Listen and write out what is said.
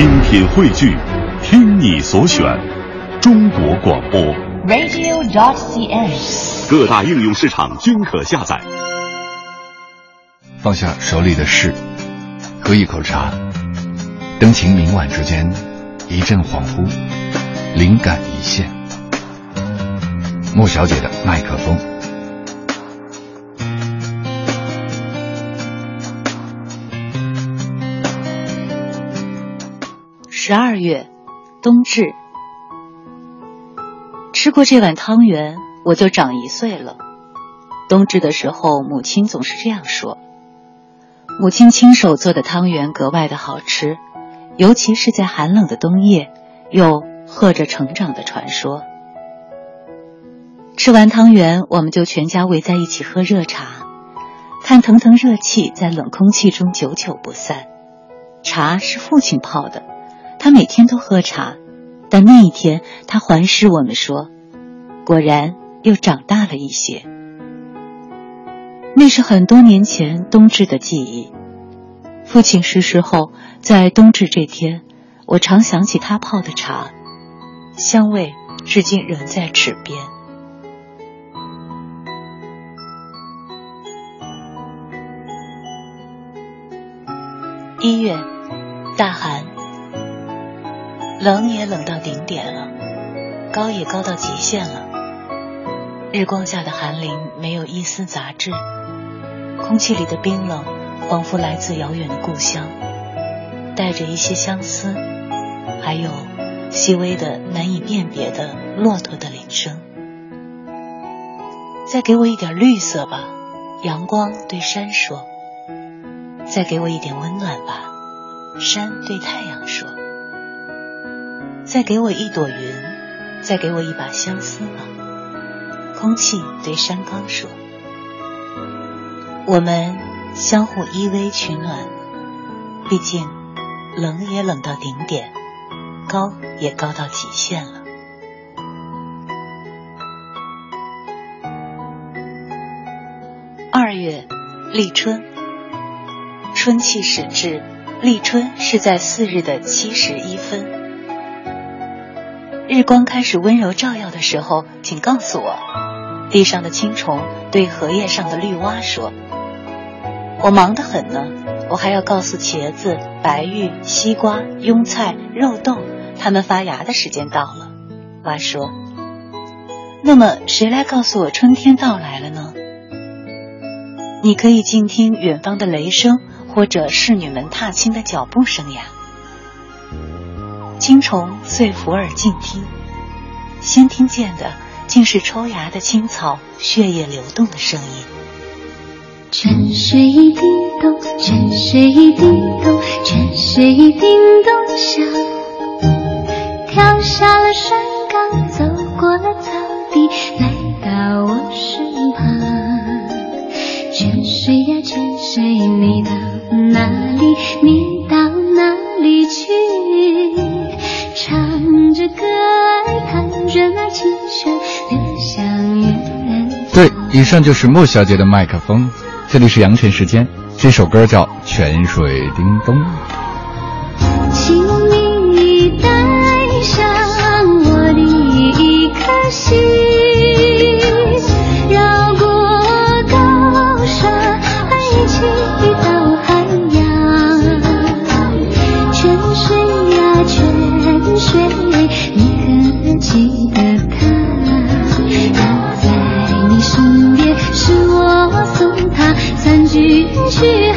精品汇聚，听你所选，中国广播。radio.dot.cn，。各大应用市场均可下载。放下手里的事，喝一口茶，灯情明晚之间，一阵恍惚，灵感一现。莫小姐的麦克风。十二月，冬至。吃过这碗汤圆，我就长一岁了。冬至的时候，母亲总是这样说。母亲亲手做的汤圆格外的好吃，尤其是在寒冷的冬夜，又和着成长的传说。吃完汤圆，我们就全家围在一起喝热茶，看腾腾热气在冷空气中久久不散。茶是父亲泡的。他每天都喝茶，但那一天他环视我们说：“果然又长大了一些。”那是很多年前冬至的记忆。父亲逝世后，在冬至这天，我常想起他泡的茶，香味至今仍在齿边。一月，大寒。冷也冷到顶点了，高也高到极限了。日光下的寒林没有一丝杂质，空气里的冰冷仿佛来自遥远的故乡，带着一些相思，还有细微的难以辨别的骆驼的铃声。再给我一点绿色吧，阳光对山说。再给我一点温暖吧，山对太阳说。再给我一朵云，再给我一把相思吧。空气对山岗说：“我们相互依偎取暖，毕竟冷也冷到顶点，高也高到极限了。”二月，立春，春气始至，立春是在四日的七时一分。日光开始温柔照耀的时候，请告诉我。地上的青虫对荷叶上的绿蛙说：“我忙得很呢，我还要告诉茄子、白玉、西瓜、庸菜、肉豆，它们发芽的时间到了。”蛙说：“那么谁来告诉我春天到来了呢？”你可以静听远方的雷声，或者侍女们踏青的脚步声呀。青虫遂伏耳静听，先听见的竟是抽芽的青草血液流动的声音。泉水一叮咚，泉水一叮咚，泉水一叮咚响，跳下了山岗，走过了草地，来到我身旁。泉水呀泉水，你到以上就是莫小姐的麦克风。这里是阳泉时间，这首歌叫《泉水叮咚》。君去